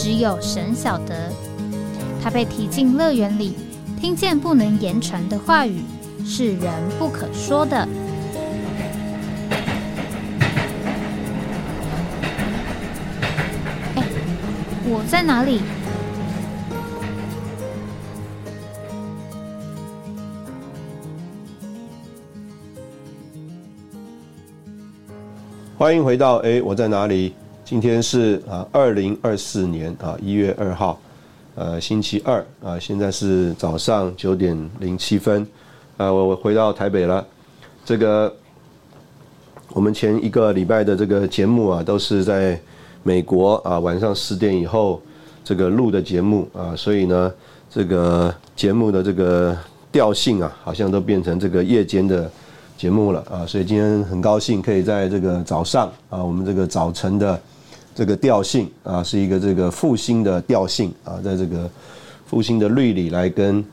只有神晓得，他被提进乐园里，听见不能言传的话语，是人不可说的。哎，我在哪里？欢迎回到哎，我在哪里？今天是啊，二零二四年啊一月二号，呃，星期二啊，现在是早上九点零七分，啊，我我回到台北了。这个我们前一个礼拜的这个节目啊，都是在美国啊晚上十点以后这个录的节目啊，所以呢，这个节目的这个调性啊，好像都变成这个夜间的节目了啊，所以今天很高兴可以在这个早上啊，我们这个早晨的。这个调性啊，是一个这个复兴的调性啊，在这个复兴的律里来跟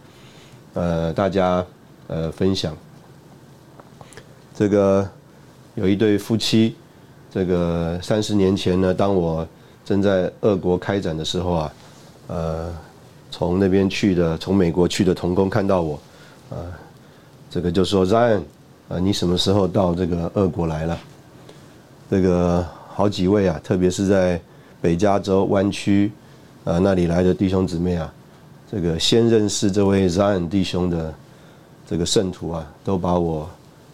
呃大家呃分享。这个有一对夫妻，这个三十年前呢，当我正在俄国开展的时候啊，呃，从那边去的，从美国去的童工看到我，呃，这个就说：“zan，啊，你什么时候到这个俄国来了？这个。好几位啊，特别是在北加州湾区，呃那里来的弟兄姊妹啊，这个先认识这位 Zion 弟兄的这个圣徒啊，都把我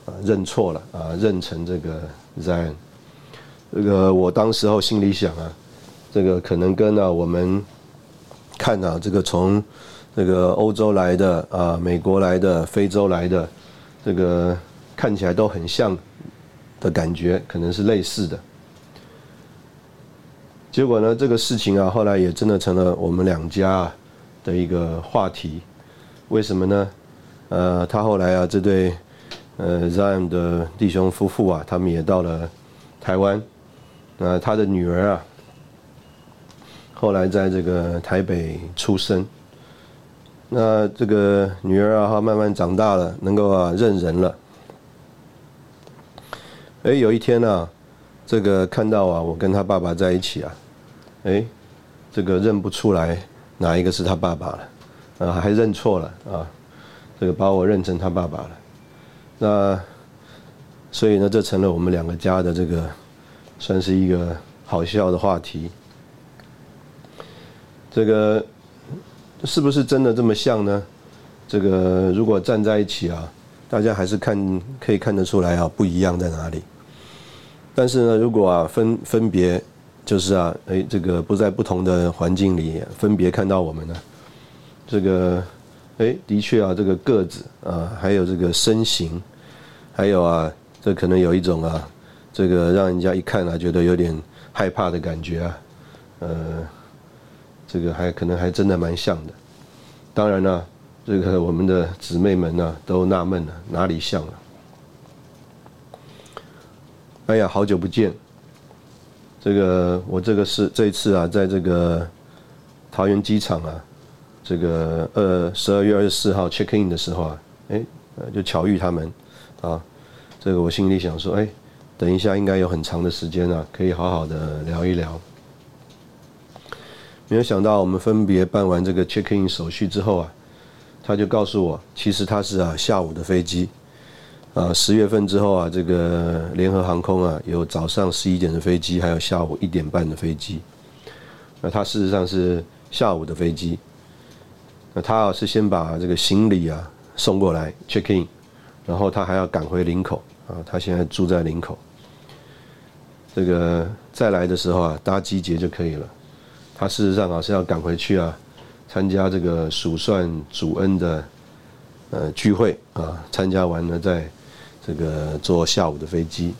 啊认错了啊，认成这个 Zion。这个我当时候心里想啊，这个可能跟啊我们看啊这个从这个欧洲来的啊，美国来的，非洲来的，这个看起来都很像的感觉，可能是类似的。结果呢，这个事情啊，后来也真的成了我们两家的一个话题。为什么呢？呃，他后来啊，这对呃 Zion 的弟兄夫妇啊，他们也到了台湾。那他的女儿啊，后来在这个台北出生。那这个女儿啊，她慢慢长大了，能够啊认人了。哎，有一天呢。这个看到啊，我跟他爸爸在一起啊，哎，这个认不出来哪一个是他爸爸了，啊，还认错了啊，这个把我认成他爸爸了，那所以呢，这成了我们两个家的这个算是一个好笑的话题。这个是不是真的这么像呢？这个如果站在一起啊，大家还是看可以看得出来啊，不一样在哪里。但是呢，如果啊分分别，就是啊，哎，这个不在不同的环境里分别看到我们呢，这个，哎，的确啊，这个个子啊，还有这个身形，还有啊，这可能有一种啊，这个让人家一看啊，觉得有点害怕的感觉啊，呃，这个还可能还真的蛮像的。当然呢，这个我们的姊妹们呢都纳闷了，哪里像了？哎呀，好久不见！这个我这个是这一次啊，在这个桃园机场啊，这个呃十二月二十四号 check in 的时候啊，哎，就巧遇他们啊。这个我心里想说，哎，等一下应该有很长的时间啊，可以好好的聊一聊。没有想到我们分别办完这个 check in 手续之后啊，他就告诉我，其实他是啊下午的飞机。啊，十月份之后啊，这个联合航空啊，有早上十一点的飞机，还有下午一点半的飞机。那他事实上是下午的飞机。那他啊是先把这个行李啊送过来 check in，然后他还要赶回林口啊，他现在住在林口。这个再来的时候啊，搭机捷就可以了。他事实上啊是要赶回去啊，参加这个数算主恩的呃聚会啊，参加完了再。这个坐下午的飞机，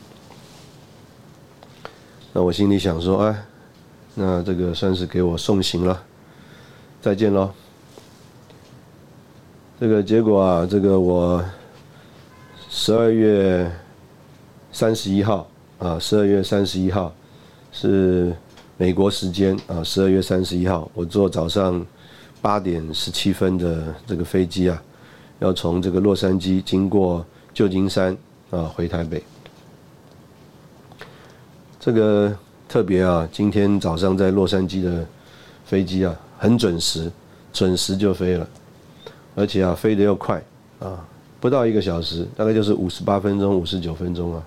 那我心里想说，哎，那这个算是给我送行了，再见喽。这个结果啊，这个我十二月三十一号啊，十二月三十一号是美国时间啊，十二月三十一号，我坐早上八点十七分的这个飞机啊，要从这个洛杉矶经过旧金山啊回台北。这个特别啊，今天早上在洛杉矶的飞机啊，很准时，准时就飞了。而且啊，飞得又快啊，不到一个小时，大概就是五十八分钟、五十九分钟啊，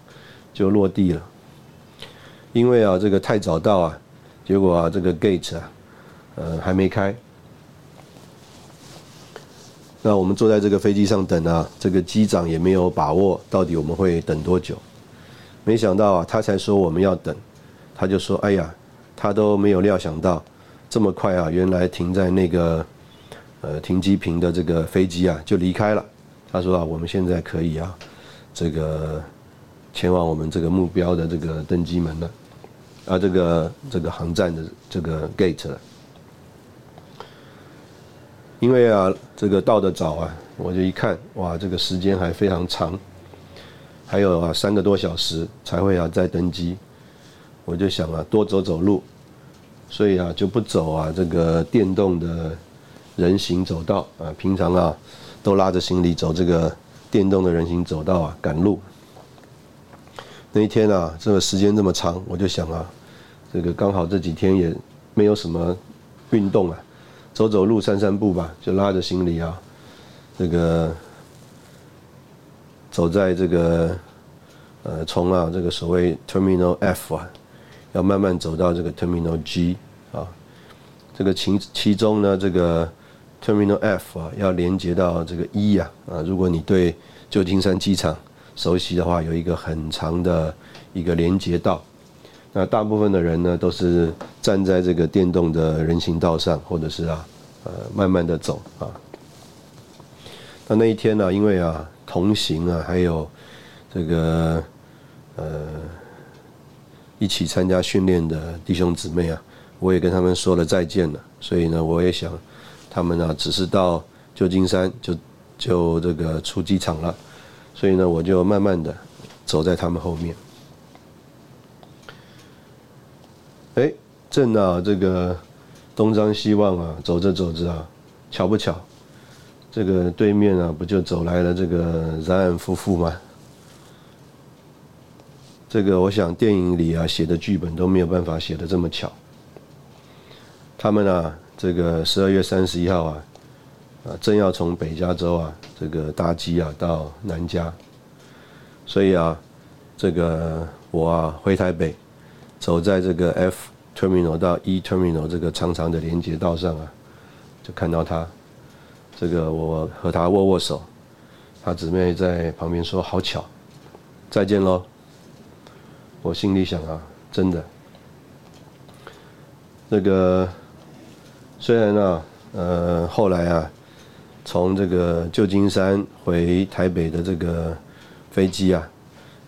就落地了。因为啊，这个太早到啊，结果啊，这个 gate 啊，呃，还没开。那我们坐在这个飞机上等啊，这个机长也没有把握到底我们会等多久。没想到啊，他才说我们要等，他就说：“哎呀，他都没有料想到这么快啊，原来停在那个。”呃，停机坪的这个飞机啊，就离开了。他说啊，我们现在可以啊，这个前往我们这个目标的这个登机门了，啊，这个这个航站的这个 gate 了。因为啊，这个到的早啊，我就一看，哇，这个时间还非常长，还有啊三个多小时才会啊再登机。我就想啊，多走走路，所以啊就不走啊这个电动的。人行走道啊，平常啊都拉着行李走这个电动的人行走道啊，赶路。那一天啊，这个时间这么长，我就想啊，这个刚好这几天也没有什么运动啊，走走路、散散步吧，就拉着行李啊，这个走在这个呃，从啊这个所谓 Terminal F 啊，要慢慢走到这个 Terminal G 啊，这个其其中呢这个。Terminal F 啊，要连接到这个 E 啊啊！如果你对旧金山机场熟悉的话，有一个很长的一个连接道。那大部分的人呢，都是站在这个电动的人行道上，或者是啊呃慢慢的走啊。那那一天呢，因为啊同行啊，还有这个呃一起参加训练的弟兄姊妹啊，我也跟他们说了再见了。所以呢，我也想。他们呢，只是到旧金山就就这个出机场了，所以呢，我就慢慢的走在他们后面。哎，正啊，这个东张西望啊，走着走着啊，巧不巧，这个对面啊，不就走来了这个冉冉夫妇吗？这个我想电影里啊写的剧本都没有办法写的这么巧。他们啊。这个十二月三十一号啊，啊，正要从北加州啊，这个搭机啊到南加，所以啊，这个我啊回台北，走在这个 F terminal 到 E terminal 这个长长的连接道上啊，就看到他，这个我和他握握手，他姊妹在旁边说好巧，再见喽。我心里想啊，真的，那个。虽然呢，呃，后来啊，从这个旧金山回台北的这个飞机啊，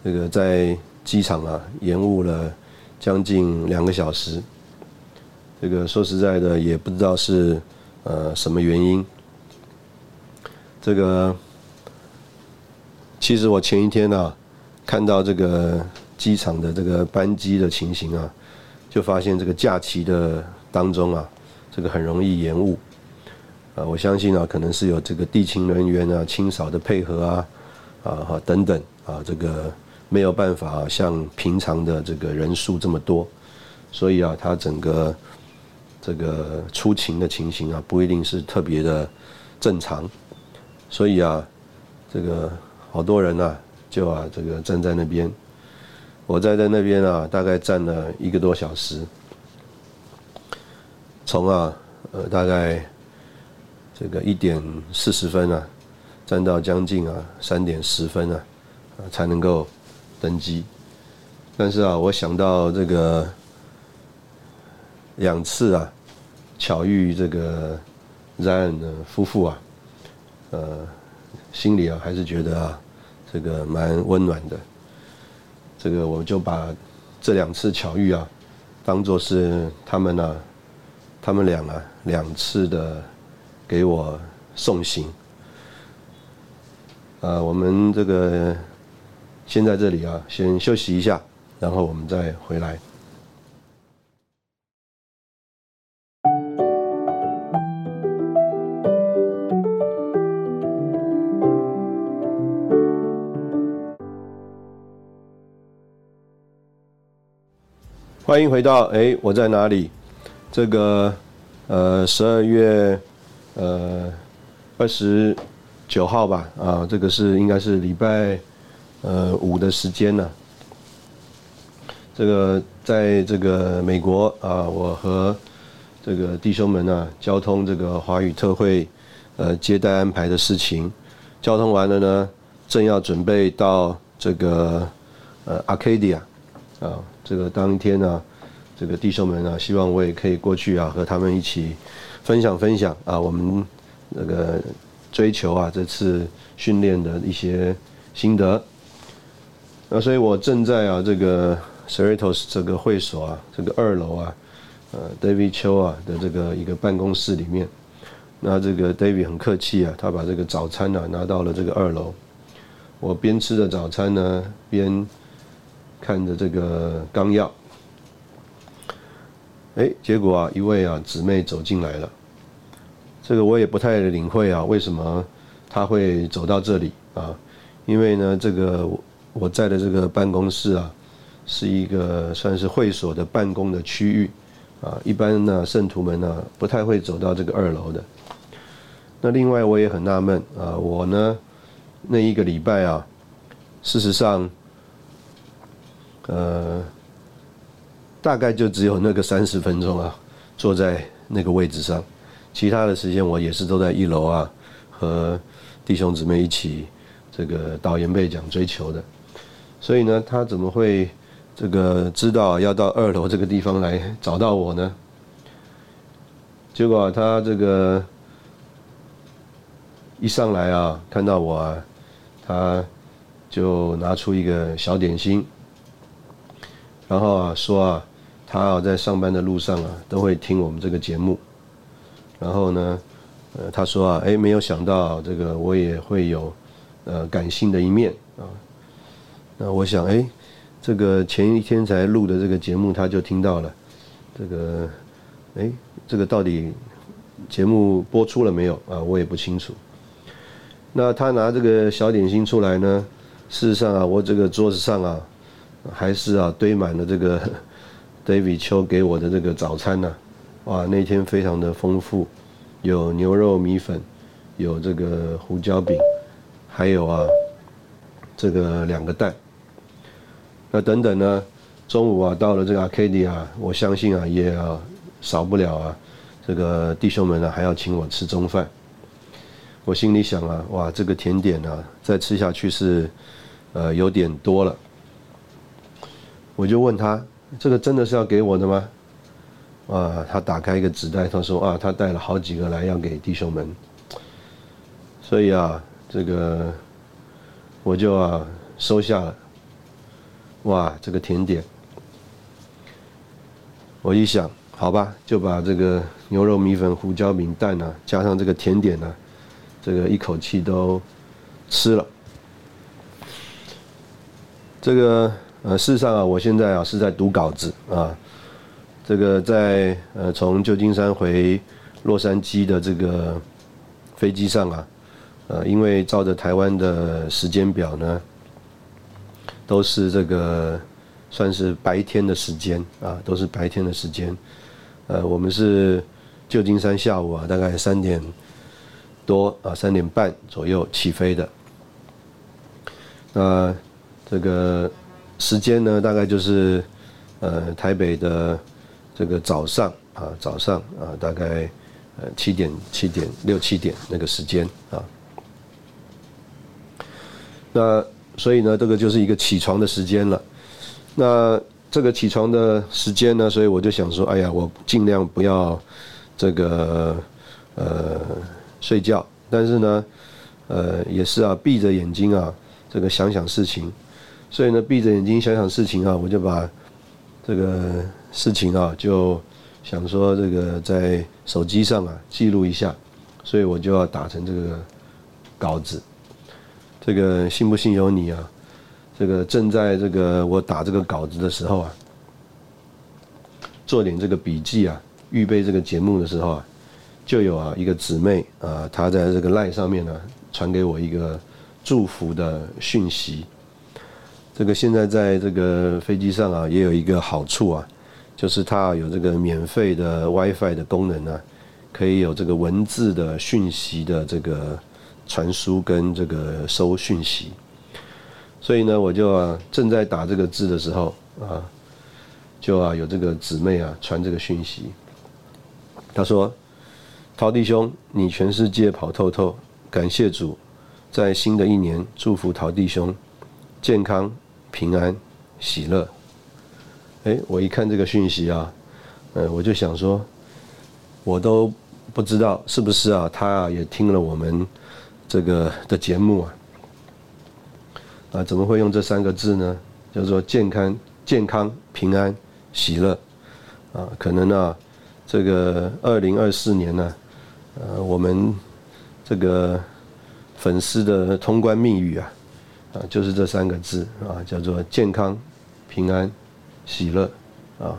这个在机场啊延误了将近两个小时。这个说实在的，也不知道是呃什么原因。这个其实我前一天呢，看到这个机场的这个班机的情形啊，就发现这个假期的当中啊。这个很容易延误，啊，我相信啊，可能是有这个地勤人员啊清扫的配合啊，啊等等啊，这个没有办法像平常的这个人数这么多，所以啊，他整个这个出勤的情形啊，不一定是特别的正常，所以啊，这个好多人啊，就啊这个站在那边，我站在那边啊，大概站了一个多小时。从啊，呃，大概这个一点四十分啊，站到将近啊三点十分，啊才能够登机。但是啊，我想到这个两次啊，巧遇这个 Ryan 的夫妇啊，呃，心里啊还是觉得啊，这个蛮温暖的。这个我就把这两次巧遇啊，当做是他们呢。他们俩啊两次的给我送行。啊，我们这个先在这里啊，先休息一下，然后我们再回来。欢迎回到哎，我在哪里？这个呃，十二月呃二十九号吧，啊，这个是应该是礼拜呃五的时间呢。这个在这个美国啊，我和这个弟兄们呢，交通这个华语特会呃接待安排的事情，交通完了呢，正要准备到这个呃 Arcadia 啊。这个当天呢，这个弟兄们啊，希望我也可以过去啊，和他们一起分享分享啊，我们那个追求啊这次训练的一些心得。那所以我正在啊这个 Cerritos 这个会所啊，这个二楼啊，呃，David 邱啊的这个一个办公室里面。那这个 David 很客气啊，他把这个早餐呢拿到了这个二楼。我边吃着早餐呢，边。看着这个纲要，哎，结果啊，一位啊姊妹走进来了。这个我也不太领会啊，为什么他会走到这里啊？因为呢，这个我在的这个办公室啊，是一个算是会所的办公的区域啊。一般呢，圣徒们呢不太会走到这个二楼的。那另外我也很纳闷啊，我呢那一个礼拜啊，事实上。呃，大概就只有那个三十分钟啊，坐在那个位置上，其他的时间我也是都在一楼啊，和弟兄姊妹一起这个导言被讲追求的，所以呢，他怎么会这个知道要到二楼这个地方来找到我呢？结果他这个一上来啊，看到我啊，他就拿出一个小点心。然后啊，说啊，他啊在上班的路上啊，都会听我们这个节目。然后呢，呃，他说啊，哎，没有想到这个我也会有呃感性的一面。那我想，哎，这个前一天才录的这个节目，他就听到了。这个，哎，这个到底节目播出了没有啊？我也不清楚。那他拿这个小点心出来呢，事实上啊，我这个桌子上啊。还是啊，堆满了这个 David 秋给我的这个早餐呢，哇，那天非常的丰富，有牛肉米粉，有这个胡椒饼，还有啊，这个两个蛋。那等等呢，中午啊到了这个 Arcadia，我相信啊也少不了啊，这个弟兄们呢还要请我吃中饭。我心里想啊，哇，这个甜点呢再吃下去是呃有点多了。我就问他：“这个真的是要给我的吗？”啊，他打开一个纸袋，他说：“啊，他带了好几个来要给弟兄们。”所以啊，这个我就啊收下了。哇，这个甜点！我一想，好吧，就把这个牛肉米粉、胡椒饼、蛋呢，加上这个甜点呢，这个一口气都吃了。这个。呃，事实上啊，我现在啊是在读稿子啊。这个在呃从旧金山回洛杉矶的这个飞机上啊，呃，因为照着台湾的时间表呢，都是这个算是白天的时间啊，都是白天的时间。呃，我们是旧金山下午啊，大概三点多啊，三点半左右起飞的。那这个。时间呢，大概就是，呃，台北的这个早上啊，早上啊，大概呃七点、七点、六七点那个时间啊。那所以呢，这个就是一个起床的时间了。那这个起床的时间呢，所以我就想说，哎呀，我尽量不要这个呃睡觉，但是呢，呃，也是啊，闭着眼睛啊，这个想想事情。所以呢，闭着眼睛想想事情啊，我就把这个事情啊，就想说这个在手机上啊记录一下，所以我就要打成这个稿子。这个信不信由你啊！这个正在这个我打这个稿子的时候啊，做点这个笔记啊，预备这个节目的时候啊，就有啊一个姊妹啊，她在这个赖上面呢传给我一个祝福的讯息。这个现在在这个飞机上啊，也有一个好处啊，就是它有这个免费的 WiFi 的功能呢，可以有这个文字的讯息的这个传输跟这个收讯息。所以呢，我就啊正在打这个字的时候啊，就啊有这个姊妹啊传这个讯息。他说：“陶弟兄，你全世界跑透透，感谢主，在新的一年祝福陶弟兄健康、平安、喜乐。”哎，我一看这个讯息啊，嗯，我就想说，我都不知道是不是啊，他啊也听了我们这个的节目啊。啊，怎么会用这三个字呢？叫做健康、健康、平安、喜乐。啊，可能啊，这个二零二四年呢，呃，我们这个粉丝的通关密语啊，啊，就是这三个字啊，叫做健康、平安、喜乐。啊，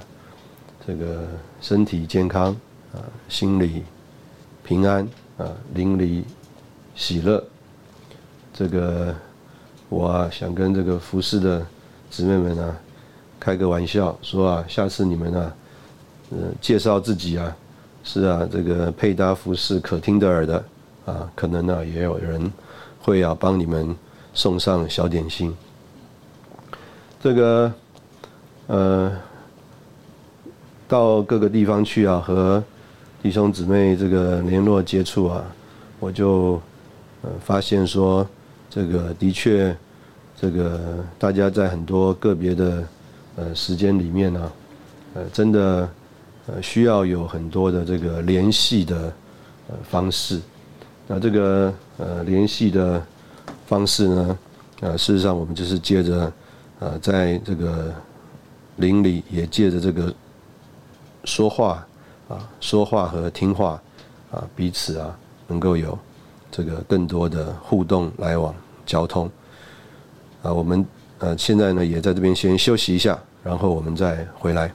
这个身体健康啊，心理平安啊，邻里喜乐。这个。我啊，想跟这个服饰的姊妹们啊，开个玩笑，说啊，下次你们啊，呃，介绍自己啊，是啊，这个配搭服饰可听的耳的啊，可能呢也有人会啊帮你们送上小点心。这个呃，到各个地方去啊，和弟兄姊妹这个联络接触啊，我就呃发现说。这个的确，这个大家在很多个别的呃时间里面呢，呃，真的呃需要有很多的这个联系的呃方式。那这个呃联系的方式呢，呃，事实上我们就是借着呃在这个邻里也借着这个说话啊，说话和听话啊，彼此啊能够有。这个更多的互动来往交通啊，我们呃现在呢也在这边先休息一下，然后我们再回来。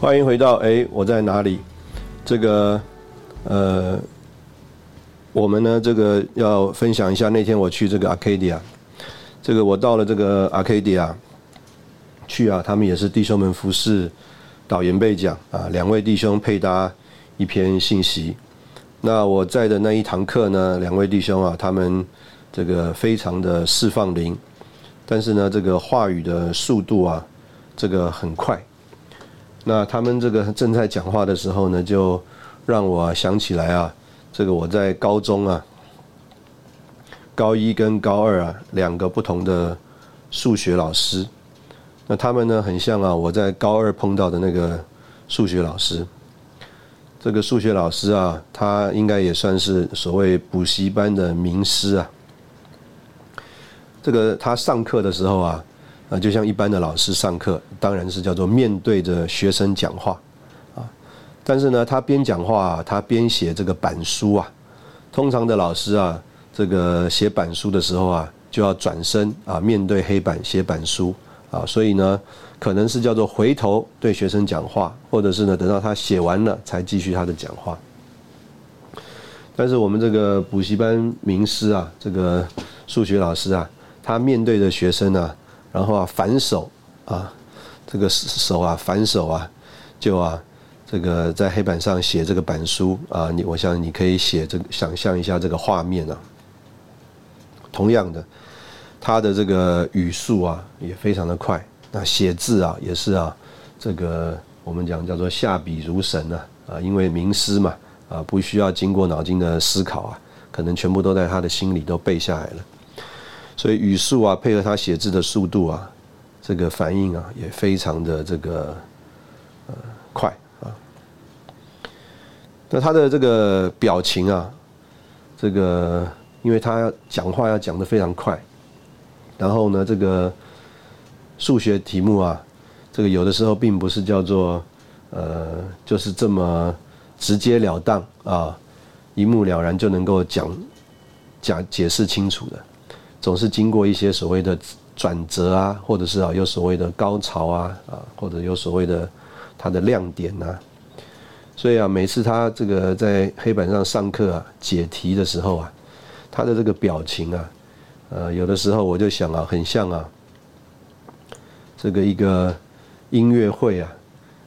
欢迎回到哎，我在哪里？这个呃。我们呢，这个要分享一下那天我去这个 Arcadia，这个我到了这个 Arcadia 去啊，他们也是弟兄们服侍导言被讲啊，两位弟兄配搭一篇信息。那我在的那一堂课呢，两位弟兄啊，他们这个非常的释放灵，但是呢，这个话语的速度啊，这个很快。那他们这个正在讲话的时候呢，就让我想起来啊。这个我在高中啊，高一跟高二啊两个不同的数学老师，那他们呢很像啊，我在高二碰到的那个数学老师。这个数学老师啊，他应该也算是所谓补习班的名师啊。这个他上课的时候啊，啊就像一般的老师上课，当然是叫做面对着学生讲话。但是呢，他边讲话，他边写这个板书啊。通常的老师啊，这个写板书的时候啊，就要转身啊，面对黑板写板书啊。所以呢，可能是叫做回头对学生讲话，或者是呢，等到他写完了才继续他的讲话。但是我们这个补习班名师啊，这个数学老师啊，他面对着学生啊，然后啊反手啊，这个手啊反手啊，就啊。这个在黑板上写这个板书啊，你我想你可以写这个，想象一下这个画面啊。同样的，他的这个语速啊也非常的快，那写字啊也是啊，这个我们讲叫做下笔如神啊啊，因为名师嘛啊，不需要经过脑筋的思考啊，可能全部都在他的心里都背下来了，所以语速啊配合他写字的速度啊，这个反应啊也非常的这个呃快。那他的这个表情啊，这个因为他讲话要讲的非常快，然后呢，这个数学题目啊，这个有的时候并不是叫做呃，就是这么直截了当啊，一目了然就能够讲讲解释清楚的，总是经过一些所谓的转折啊，或者是啊有所谓的高潮啊啊，或者有所谓的它的亮点呐。所以啊，每次他这个在黑板上上课啊解题的时候啊，他的这个表情啊，呃，有的时候我就想啊，很像啊，这个一个音乐会啊，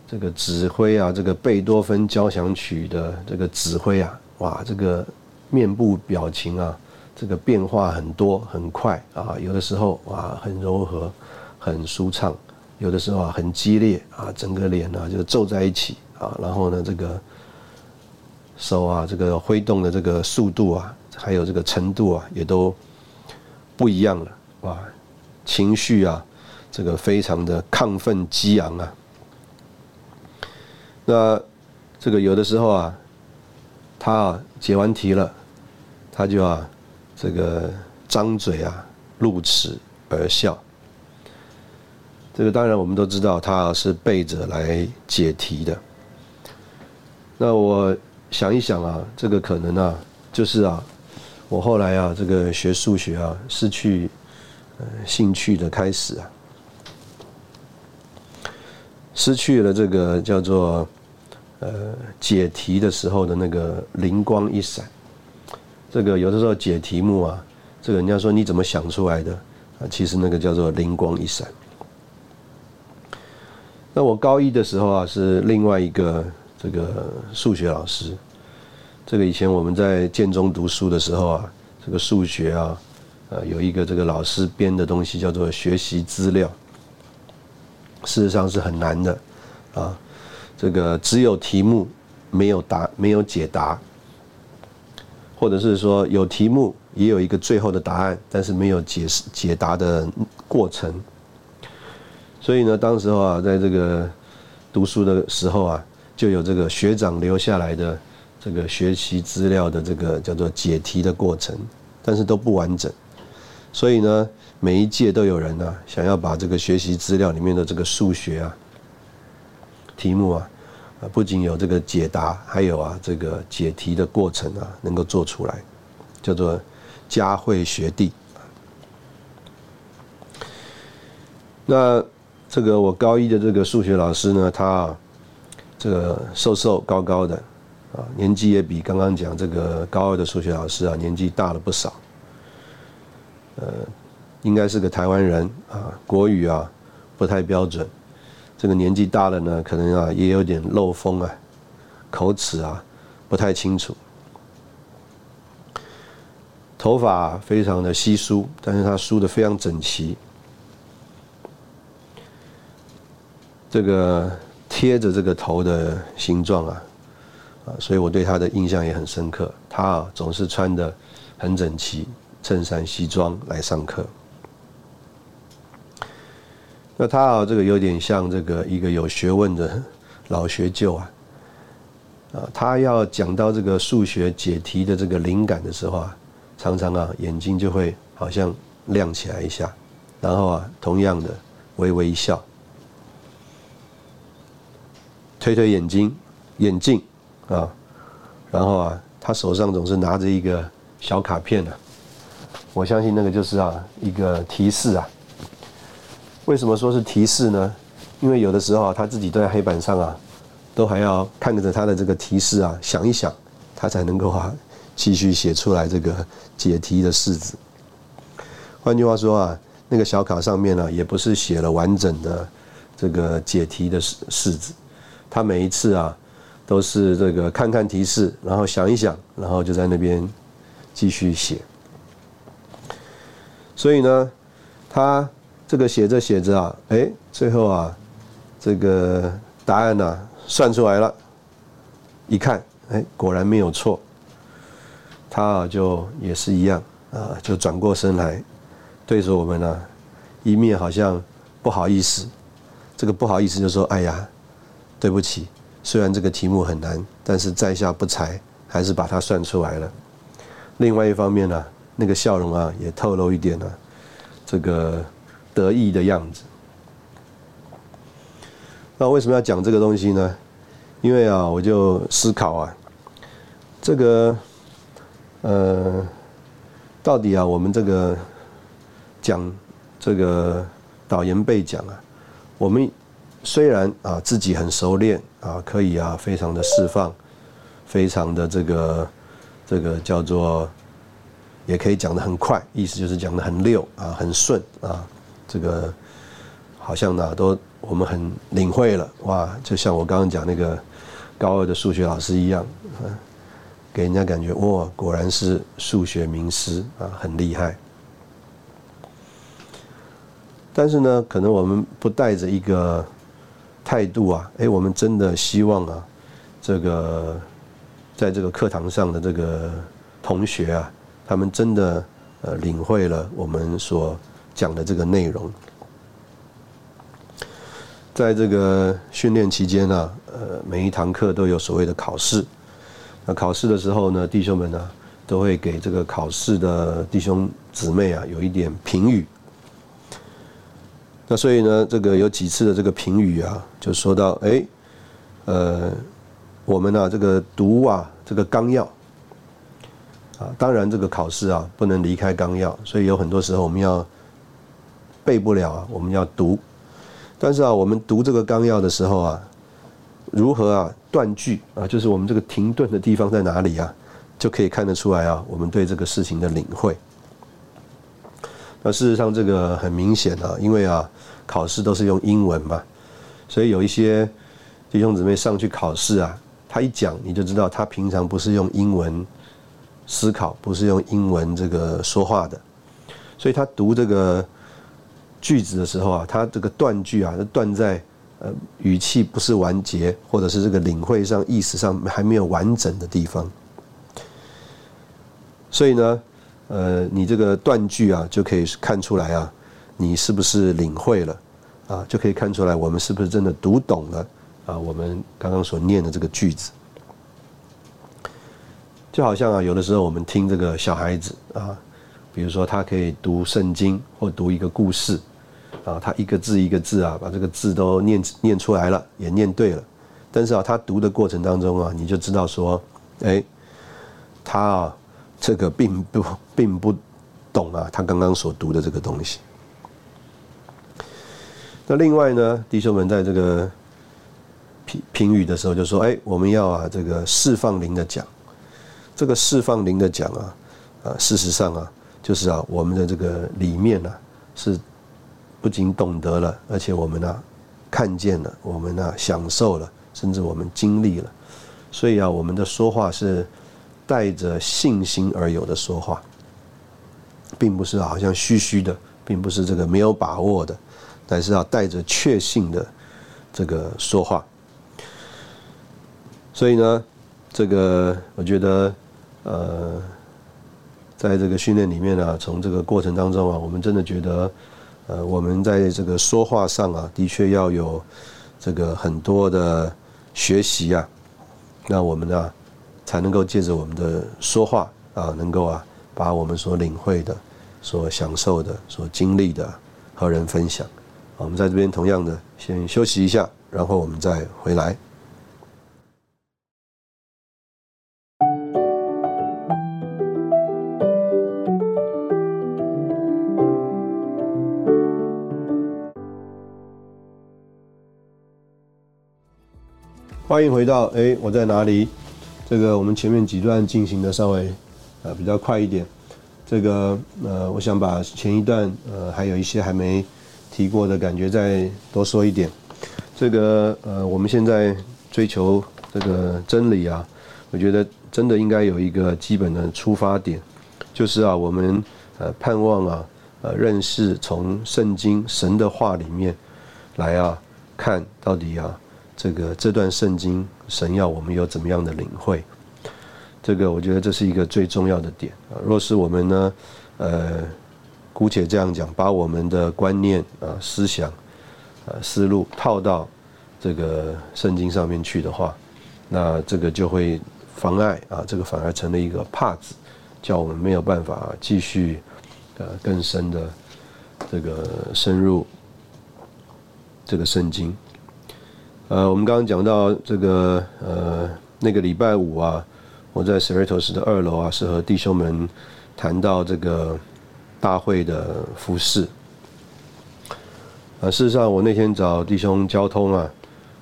这个指挥啊，这个贝多芬交响曲的这个指挥啊，哇，这个面部表情啊，这个变化很多很快啊，有的时候啊很柔和，很舒畅，有的时候啊很激烈啊，整个脸啊就皱在一起。啊，然后呢，这个手啊，这个挥动的这个速度啊，还有这个程度啊，也都不一样了，哇，情绪啊，这个非常的亢奋激昂啊。那这个有的时候啊，他啊解完题了，他就啊这个张嘴啊，露齿而笑。这个当然我们都知道，他是背着来解题的。那我想一想啊，这个可能啊，就是啊，我后来啊，这个学数学啊，失去呃兴趣的开始啊，失去了这个叫做呃解题的时候的那个灵光一闪。这个有的时候解题目啊，这个人家说你怎么想出来的啊？其实那个叫做灵光一闪。那我高一的时候啊，是另外一个。这个数学老师，这个以前我们在建中读书的时候啊，这个数学啊，呃，有一个这个老师编的东西叫做学习资料，事实上是很难的啊。这个只有题目没有答，没有解答，或者是说有题目也有一个最后的答案，但是没有解释解答的过程。所以呢，当时候啊，在这个读书的时候啊。就有这个学长留下来的这个学习资料的这个叫做解题的过程，但是都不完整，所以呢，每一届都有人呢想要把这个学习资料里面的这个数学啊题目啊，不仅有这个解答，还有啊这个解题的过程啊能够做出来，叫做佳慧学弟。那这个我高一的这个数学老师呢，他。这个瘦瘦高高的，啊，年纪也比刚刚讲这个高二的数学老师啊年纪大了不少。呃，应该是个台湾人啊，国语啊不太标准。这个年纪大了呢，可能啊也有点漏风啊，口齿啊不太清楚。头发非常的稀疏，但是他梳的非常整齐。这个。贴着这个头的形状啊，啊，所以我对他的印象也很深刻。他啊总是穿的很整齐，衬衫、西装来上课。那他啊，这个有点像这个一个有学问的老学究啊，啊，他要讲到这个数学解题的这个灵感的时候啊，常常啊眼睛就会好像亮起来一下，然后啊同样的微微一笑。推推眼睛，眼镜啊，然后啊，他手上总是拿着一个小卡片呢。我相信那个就是啊一个提示啊。为什么说是提示呢？因为有的时候啊，他自己都在黑板上啊，都还要看着他的这个提示啊，想一想，他才能够啊继续写出来这个解题的式子。换句话说啊，那个小卡上面呢，也不是写了完整的这个解题的式式子。他每一次啊，都是这个看看提示，然后想一想，然后就在那边继续写。所以呢，他这个写着写着啊，哎，最后啊，这个答案呢算出来了，一看，哎，果然没有错。他啊就也是一样啊，就转过身来，对着我们呢，一面好像不好意思，这个不好意思就说，哎呀。对不起，虽然这个题目很难，但是在下不才，还是把它算出来了。另外一方面呢，那个笑容啊，也透露一点呢，这个得意的样子。那为什么要讲这个东西呢？因为啊，我就思考啊，这个呃，到底啊，我们这个讲这个导言被讲啊，我们虽然啊自己很熟练啊，可以啊非常的释放，非常的这个这个叫做，也可以讲的很快，意思就是讲的很溜啊，很顺啊，这个好像呢都。我们很领会了哇，就像我刚刚讲那个高二的数学老师一样，给人家感觉哇，果然是数学名师啊，很厉害。但是呢，可能我们不带着一个态度啊，哎，我们真的希望啊，这个在这个课堂上的这个同学啊，他们真的呃领会了我们所讲的这个内容。在这个训练期间呢，呃，每一堂课都有所谓的考试。那考试的时候呢，弟兄们呢，都会给这个考试的弟兄姊妹啊，有一点评语。那所以呢，这个有几次的这个评语啊，就说到，哎，呃，我们呢，这个读啊，这个纲要，啊，当然这个考试啊，不能离开纲要，所以有很多时候我们要背不了啊，我们要读。但是啊，我们读这个纲要的时候啊，如何啊断句啊，就是我们这个停顿的地方在哪里啊，就可以看得出来啊，我们对这个事情的领会。那事实上这个很明显啊，因为啊考试都是用英文嘛，所以有一些弟兄姊妹上去考试啊，他一讲你就知道他平常不是用英文思考，不是用英文这个说话的，所以他读这个。句子的时候啊，他这个断句啊，断在呃语气不是完结，或者是这个领会上、意识上还没有完整的地方。所以呢，呃，你这个断句啊，就可以看出来啊，你是不是领会了啊？就可以看出来我们是不是真的读懂了啊？我们刚刚所念的这个句子，就好像啊，有的时候我们听这个小孩子啊，比如说他可以读圣经或读一个故事。啊，他一个字一个字啊，把这个字都念念出来了，也念对了。但是啊，他读的过程当中啊，你就知道说，哎，他啊，这个并不并不懂啊，他刚刚所读的这个东西。那另外呢，弟兄们在这个评评语的时候就说，哎，我们要啊，这个释放灵的讲，这个释放灵的讲啊，啊，事实上啊，就是啊，我们的这个里面呢是。不仅懂得了，而且我们呢，看见了，我们呢，享受了，甚至我们经历了，所以啊，我们的说话是带着信心而有的说话，并不是好像虚虚的，并不是这个没有把握的，但是要带着确信的这个说话。所以呢，这个我觉得，呃，在这个训练里面呢，从这个过程当中啊，我们真的觉得。呃，我们在这个说话上啊，的确要有这个很多的学习啊，那我们呢，才能够借着我们的说话啊，能够啊，把我们所领会的、所享受的、所经历的和人分享。我们在这边同样的先休息一下，然后我们再回来。欢迎回到哎，我在哪里？这个我们前面几段进行的稍微呃比较快一点。这个呃，我想把前一段呃还有一些还没提过的感觉再多说一点。这个呃，我们现在追求这个真理啊，我觉得真的应该有一个基本的出发点，就是啊，我们呃盼望啊呃认识从圣经神的话里面来啊看到底啊。这个这段圣经，神要我们有怎么样的领会？这个我觉得这是一个最重要的点啊。若是我们呢，呃，姑且这样讲，把我们的观念啊、思想、呃、思路套到这个圣经上面去的话，那这个就会妨碍啊，这个反而成了一个帕子，叫我们没有办法继续呃更深的这个深入这个圣经。呃，我们刚刚讲到这个呃那个礼拜五啊，我在 Cerritos 的二楼啊，是和弟兄们谈到这个大会的服饰。啊，事实上，我那天找弟兄交通啊，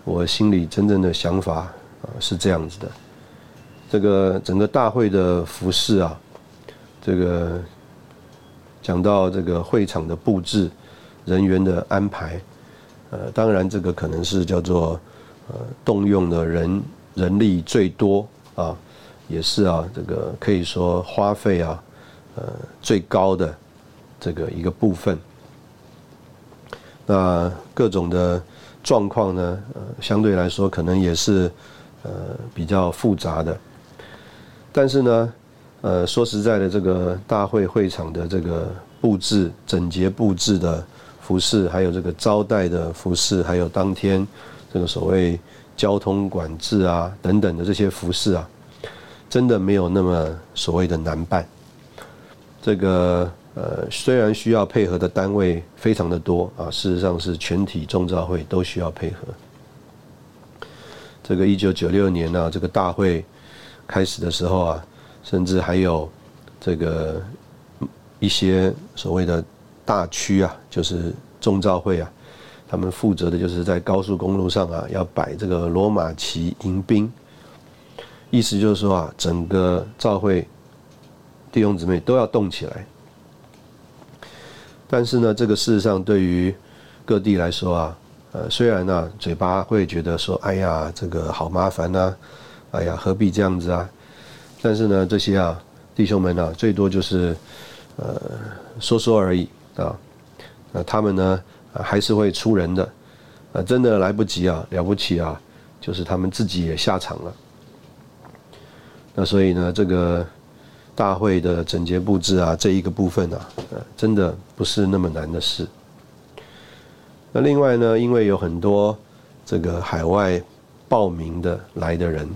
我心里真正的想法啊是这样子的：这个整个大会的服饰啊，这个讲到这个会场的布置、人员的安排，呃，当然这个可能是叫做呃动用的人人力最多啊，也是啊，这个可以说花费啊，呃最高的这个一个部分。那各种的状况呢，呃，相对来说可能也是呃比较复杂的。但是呢，呃，说实在的，这个大会会场的这个布置、整洁布置的服饰，还有这个招待的服饰，还有当天这个所谓交通管制啊等等的这些服饰啊，真的没有那么所谓的难办。这个。呃，虽然需要配合的单位非常的多啊，事实上是全体中召会都需要配合。这个一九九六年呢，这个大会开始的时候啊，甚至还有这个一些所谓的大区啊，就是众召会啊，他们负责的就是在高速公路上啊，要摆这个罗马旗迎宾，意思就是说啊，整个召会弟兄姊妹都要动起来。但是呢，这个事实上对于各地来说啊，呃，虽然呢嘴巴会觉得说，哎呀，这个好麻烦呐，哎呀，何必这样子啊？但是呢，这些啊弟兄们呢，最多就是呃说说而已啊。那他们呢，还是会出人的，啊，真的来不及啊，了不起啊，就是他们自己也下场了。那所以呢，这个。大会的整洁布置啊，这一个部分啊，呃，真的不是那么难的事。那另外呢，因为有很多这个海外报名的来的人，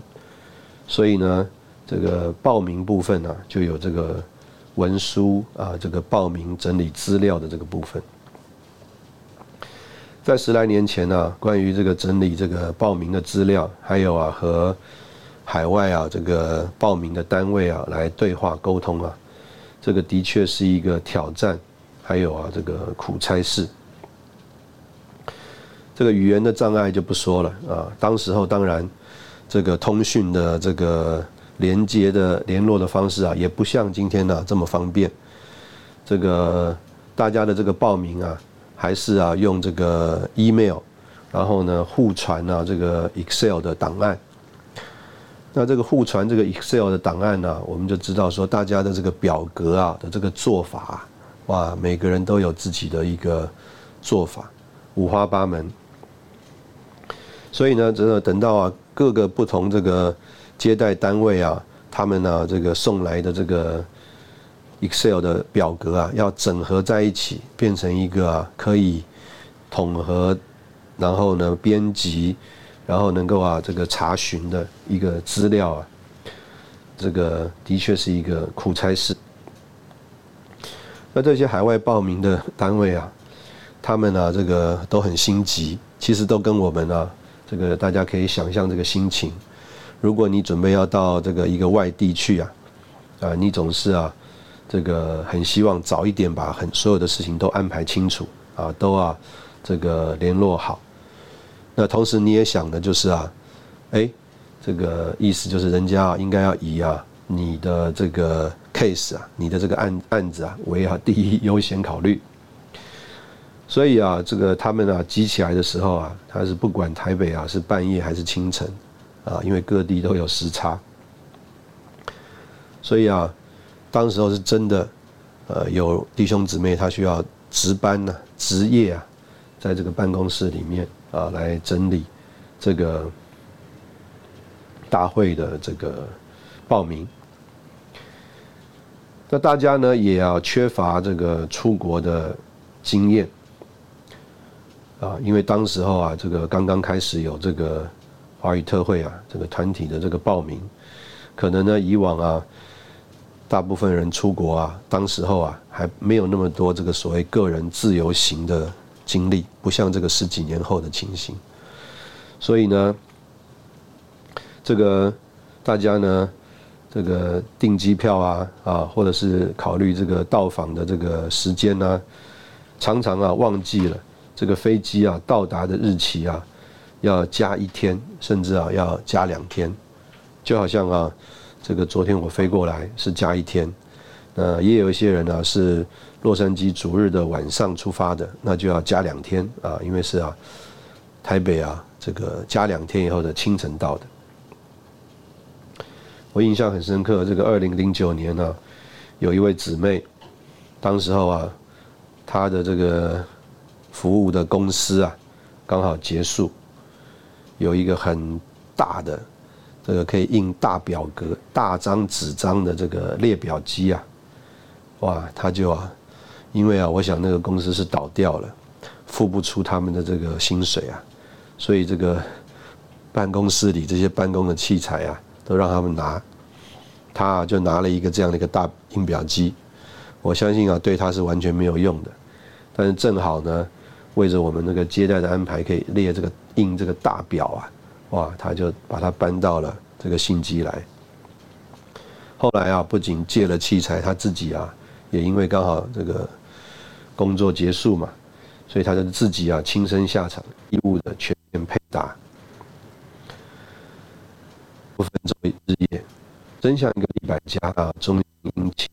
所以呢，这个报名部分呢，就有这个文书啊，这个报名整理资料的这个部分。在十来年前呢，关于这个整理这个报名的资料，还有啊和。海外啊，这个报名的单位啊，来对话沟通啊，这个的确是一个挑战，还有啊，这个苦差事。这个语言的障碍就不说了啊，当时候当然，这个通讯的这个连接的联络的方式啊，也不像今天呢这么方便。这个大家的这个报名啊，还是啊用这个 email，然后呢互传啊这个 Excel 的档案。那这个互传这个 Excel 的档案呢，我们就知道说大家的这个表格啊的这个做法，哇，每个人都有自己的一个做法，五花八门。所以呢，这个等到啊各个不同这个接待单位啊，他们呢这个送来的这个 Excel 的表格啊，要整合在一起，变成一个可以统合，然后呢编辑。然后能够啊，这个查询的一个资料啊，这个的确是一个苦差事。那这些海外报名的单位啊，他们呢，这个都很心急，其实都跟我们啊，这个大家可以想象这个心情。如果你准备要到这个一个外地去啊，啊，你总是啊，这个很希望早一点把很所有的事情都安排清楚啊，都啊，这个联络好。那同时你也想的就是啊，哎，这个意思就是人家啊应该要以啊你的这个 case 啊，你的这个案案子啊为啊第一优先考虑。所以啊，这个他们啊积起来的时候啊，他是不管台北啊是半夜还是清晨啊，因为各地都有时差。所以啊，当时候是真的，呃，有弟兄姊妹他需要值班呢，值夜啊，在这个办公室里面。啊，来整理这个大会的这个报名。那大家呢也要缺乏这个出国的经验，啊，因为当时候啊，这个刚刚开始有这个华语特会啊，这个团体的这个报名，可能呢以往啊，大部分人出国啊，当时候啊还没有那么多这个所谓个人自由行的经历，不像这个十几年后的情形，所以呢，这个大家呢，这个订机票啊啊，或者是考虑这个到访的这个时间呢，常常啊忘记了。这个飞机啊，到达的日期啊，要加一天，甚至啊要加两天，就好像啊，这个昨天我飞过来是加一天，那也有一些人呢是洛杉矶主日的晚上出发的，那就要加两天啊，因为是啊台北啊这个加两天以后的清晨到的。我印象很深刻，这个二零零九年呢，有一位姊妹，当时候啊，她的这个。服务的公司啊，刚好结束，有一个很大的这个可以印大表格、大张纸张的这个列表机啊，哇，他就啊，因为啊，我想那个公司是倒掉了，付不出他们的这个薪水啊，所以这个办公室里这些办公的器材啊，都让他们拿，他就拿了一个这样的一个大印表机，我相信啊，对他是完全没有用的，但是正好呢。为着我们那个接待的安排，可以列这个印这个大表啊，哇，他就把它搬到了这个信机来。后来啊，不仅借了器材，他自己啊，也因为刚好这个工作结束嘛，所以他就自己啊亲身下场，义务的全面配搭，不分昼夜，真像一个一百家啊，忠殷勤。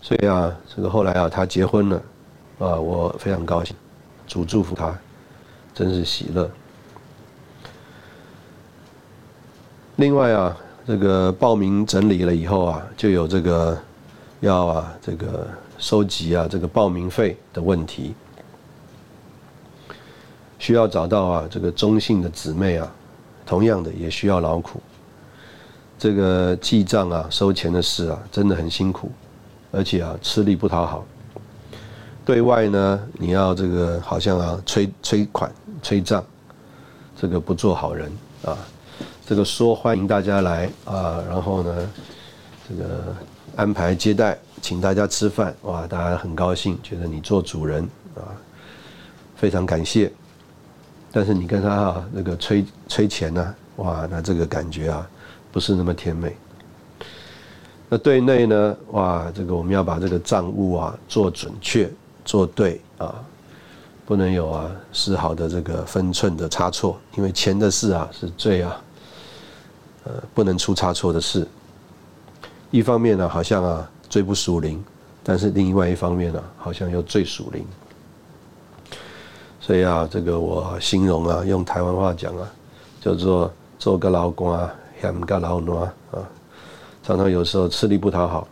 所以啊，这个后来啊，他结婚了。啊，我非常高兴，主祝福他，真是喜乐。另外啊，这个报名整理了以后啊，就有这个要啊，这个收集啊，这个报名费的问题，需要找到啊，这个中性的姊妹啊，同样的也需要劳苦。这个记账啊，收钱的事啊，真的很辛苦，而且啊，吃力不讨好。对外呢，你要这个好像啊催催款催账，这个不做好人啊。这个说欢迎大家来啊，然后呢，这个安排接待，请大家吃饭，哇，大家很高兴，觉得你做主人啊，非常感谢。但是你跟他啊那个催催钱呢，哇，那这个感觉啊不是那么甜美。那对内呢，哇，这个我们要把这个账务啊做准确。做对啊，不能有啊丝毫的这个分寸的差错，因为钱的事啊是最啊，呃不能出差错的事。一方面呢，好像啊最不属灵，但是另外一方面呢，好像又最属灵。所以啊，这个我形容啊，用台湾话讲啊，叫做做个老官，嫌个老奴啊，常常有时候吃力不讨好。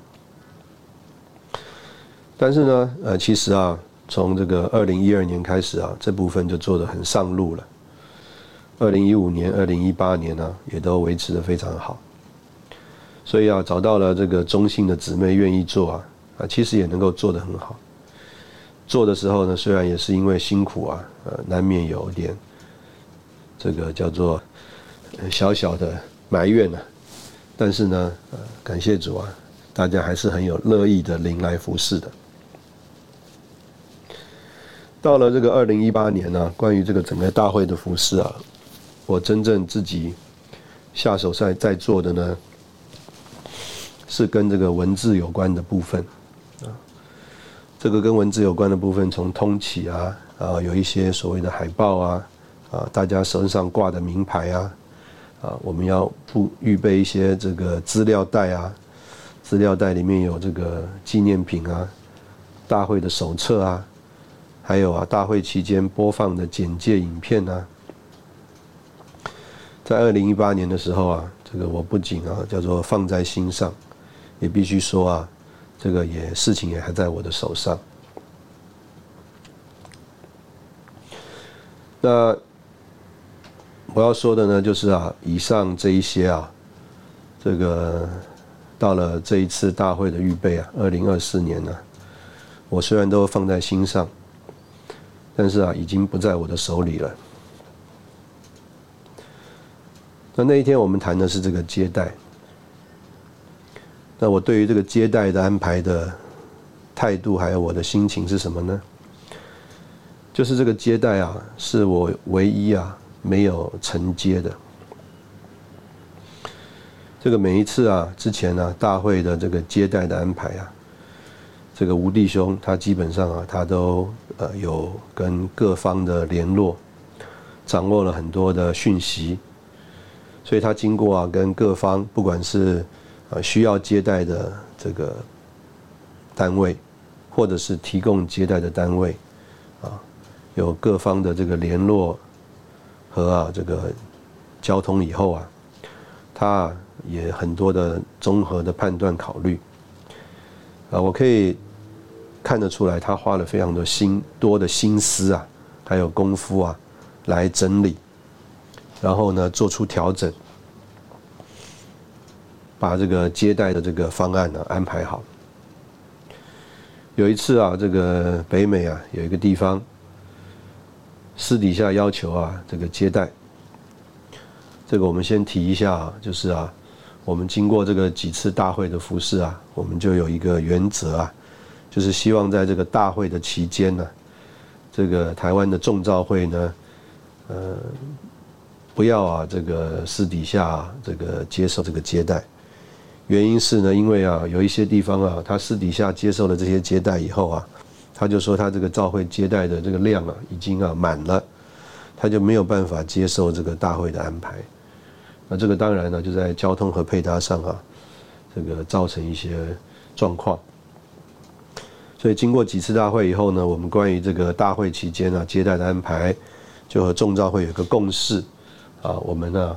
但是呢，呃，其实啊，从这个二零一二年开始啊，这部分就做得很上路了。二零一五年、二零一八年呢，也都维持的非常好。所以啊，找到了这个中性的姊妹愿意做啊，啊，其实也能够做得很好。做的时候呢，虽然也是因为辛苦啊，呃，难免有点这个叫做小小的埋怨呢，但是呢，呃，感谢主啊，大家还是很有乐意的临来服侍的。到了这个二零一八年呢，关于这个整个大会的服饰啊，我真正自己下手在在做的呢，是跟这个文字有关的部分啊。这个跟文字有关的部分，从通启啊啊，有一些所谓的海报啊啊，大家身上挂的名牌啊啊，我们要不预备一些这个资料袋啊，资料袋里面有这个纪念品啊，大会的手册啊。还有啊，大会期间播放的简介影片呢，在二零一八年的时候啊，这个我不仅啊叫做放在心上，也必须说啊，这个也事情也还在我的手上。那我要说的呢，就是啊，以上这一些啊，这个到了这一次大会的预备啊，二零二四年呢，我虽然都放在心上。但是啊，已经不在我的手里了。那那一天我们谈的是这个接待。那我对于这个接待的安排的态度，还有我的心情是什么呢？就是这个接待啊，是我唯一啊没有承接的。这个每一次啊，之前呢大会的这个接待的安排啊，这个吴弟兄他基本上啊，他都呃有跟各方的联络，掌握了很多的讯息，所以他经过啊跟各方，不管是呃，需要接待的这个单位，或者是提供接待的单位，啊，有各方的这个联络和啊这个交通以后啊，他也很多的综合的判断考虑，啊，我可以看得出来，他花了非常的心多的心思啊，还有功夫啊，来整理，然后呢，做出调整。把这个接待的这个方案呢安排好。有一次啊，这个北美啊有一个地方私底下要求啊这个接待，这个我们先提一下啊，就是啊，我们经过这个几次大会的服侍啊，我们就有一个原则啊，就是希望在这个大会的期间呢，这个台湾的众召会呢，呃，不要啊这个私底下这个接受这个接待。原因是呢，因为啊，有一些地方啊，他私底下接受了这些接待以后啊，他就说他这个召会接待的这个量啊，已经啊满了，他就没有办法接受这个大会的安排。那这个当然呢，就在交通和配搭上啊，这个造成一些状况。所以经过几次大会以后呢，我们关于这个大会期间啊接待的安排，就和众召会有个共识啊，我们呢。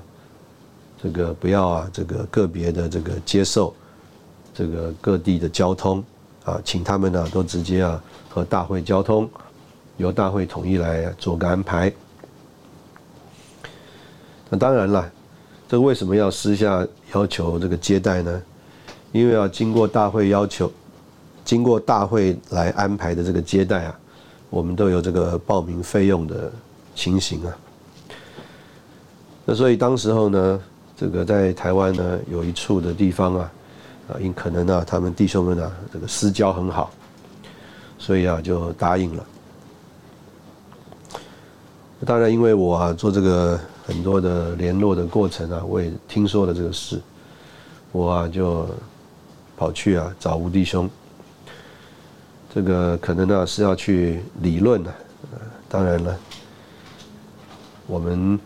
这个不要啊，这个个别的这个接受，这个各地的交通啊，请他们呢都直接啊和大会交通，由大会统一来做个安排。那当然了，这为什么要私下要求这个接待呢？因为要经过大会要求，经过大会来安排的这个接待啊，我们都有这个报名费用的情形啊。那所以当时候呢。这个在台湾呢，有一处的地方啊，啊，因可能呢，他们弟兄们呢，这个私交很好，所以啊，就答应了。当然，因为我啊，做这个很多的联络的过程啊，我也听说了这个事，我啊，就跑去啊找吴弟兄。这个可能呢是要去理论的，当然了，我们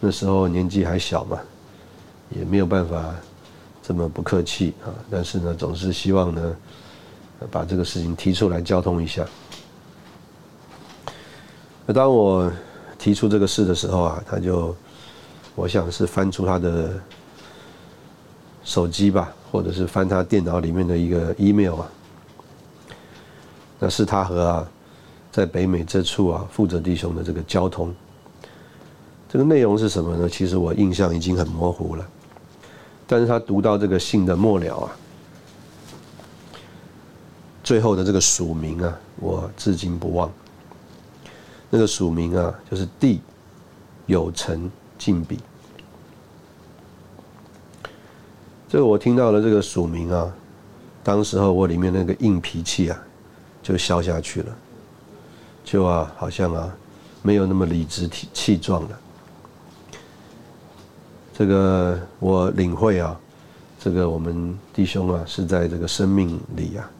那时候年纪还小嘛。也没有办法这么不客气啊，但是呢，总是希望呢，把这个事情提出来交通一下。那当我提出这个事的时候啊，他就，我想是翻出他的手机吧，或者是翻他电脑里面的一个 email 啊，那是他和啊，在北美这处啊负责弟兄的这个交通。这个内容是什么呢？其实我印象已经很模糊了。但是他读到这个信的末了啊，最后的这个署名啊，我至今不忘。那个署名啊，就是“地有成敬笔”。这个我听到了这个署名啊，当时候我里面那个硬脾气啊，就消下去了，就啊，好像啊，没有那么理直气气壮了。这个我领会啊，这个我们弟兄啊是在这个生命里啊，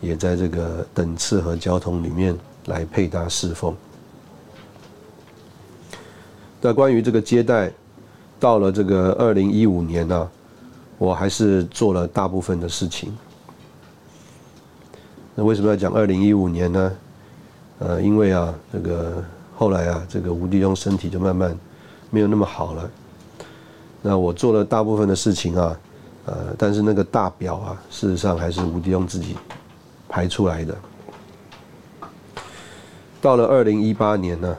也在这个等次和交通里面来配搭侍奉。那关于这个接待，到了这个二零一五年呢，我还是做了大部分的事情。那为什么要讲二零一五年呢？呃，因为啊，这个后来啊，这个吴迪兄身体就慢慢没有那么好了。那我做了大部分的事情啊，呃，但是那个大表啊，事实上还是吴迪庸自己排出来的。到了二零一八年呢，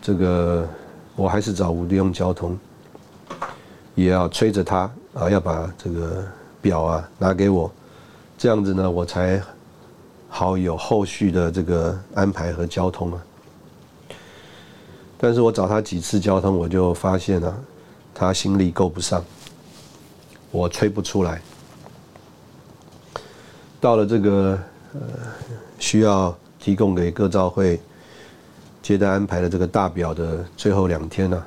这个我还是找吴迪庸交通，也要催着他啊，要把这个表啊拿给我，这样子呢，我才好有后续的这个安排和交通啊。但是我找他几次交通，我就发现啊，他心力够不上，我催不出来。到了这个呃需要提供给各教会接待安排的这个大表的最后两天呢，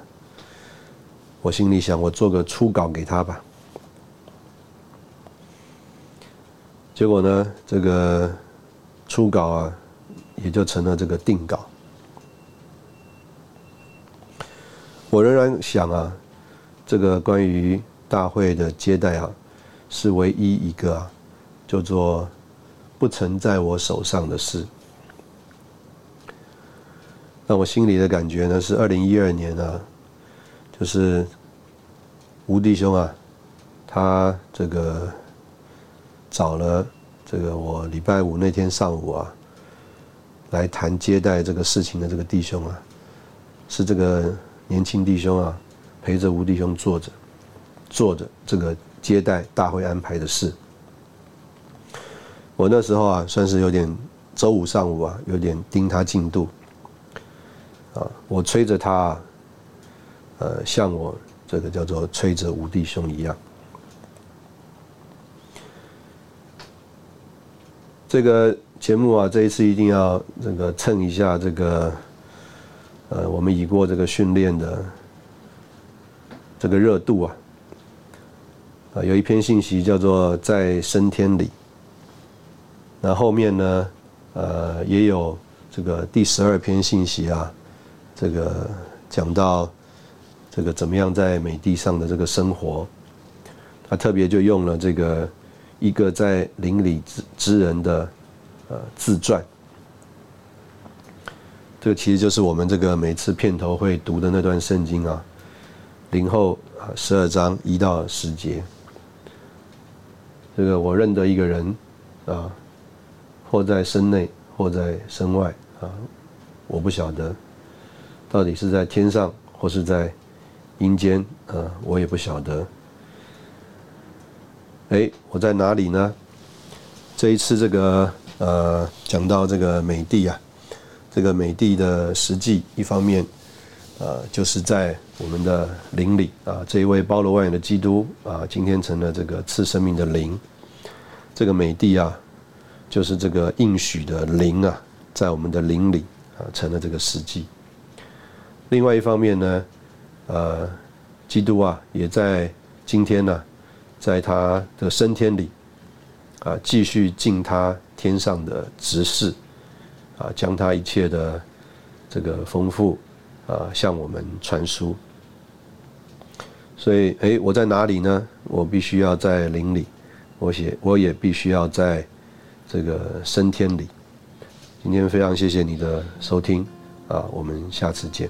我心里想，我做个初稿给他吧。结果呢，这个初稿啊，也就成了这个定稿。我仍然想啊，这个关于大会的接待啊，是唯一一个啊，叫做不曾在我手上的事。那我心里的感觉呢，是二零一二年啊，就是吴弟兄啊，他这个。找了这个我礼拜五那天上午啊，来谈接待这个事情的这个弟兄啊，是这个年轻弟兄啊，陪着吴弟兄坐着，坐着这个接待大会安排的事。我那时候啊，算是有点周五上午啊，有点盯他进度，啊，我催着他，呃，像我这个叫做催着吴弟兄一样。这个节目啊，这一次一定要这个蹭一下这个，呃，我们已过这个训练的这个热度啊。啊，有一篇信息叫做在升天里，那后面呢，呃，也有这个第十二篇信息啊，这个讲到这个怎么样在美地上的这个生活，他特别就用了这个。一个在邻里之之人的呃自传，这个其实就是我们这个每次片头会读的那段圣经啊，零后啊十二章一到十节。这个我认得一个人啊，或在身内，或在身外啊，我不晓得到底是在天上或是在阴间啊，我也不晓得。哎，我在哪里呢？这一次这个呃，讲到这个美帝啊，这个美帝的实际一方面，呃，就是在我们的灵里啊，这一位包罗万有的基督啊，今天成了这个赐生命的灵。这个美帝啊，就是这个应许的灵啊，在我们的灵里啊，成了这个实际。另外一方面呢，呃，基督啊，也在今天呢。在他的升天里，啊，继续尽他天上的职事，啊，将他一切的这个丰富，啊，向我们传输。所以，哎，我在哪里呢？我必须要在灵里，我写，我也必须要在这个升天里。今天非常谢谢你的收听，啊，我们下次见。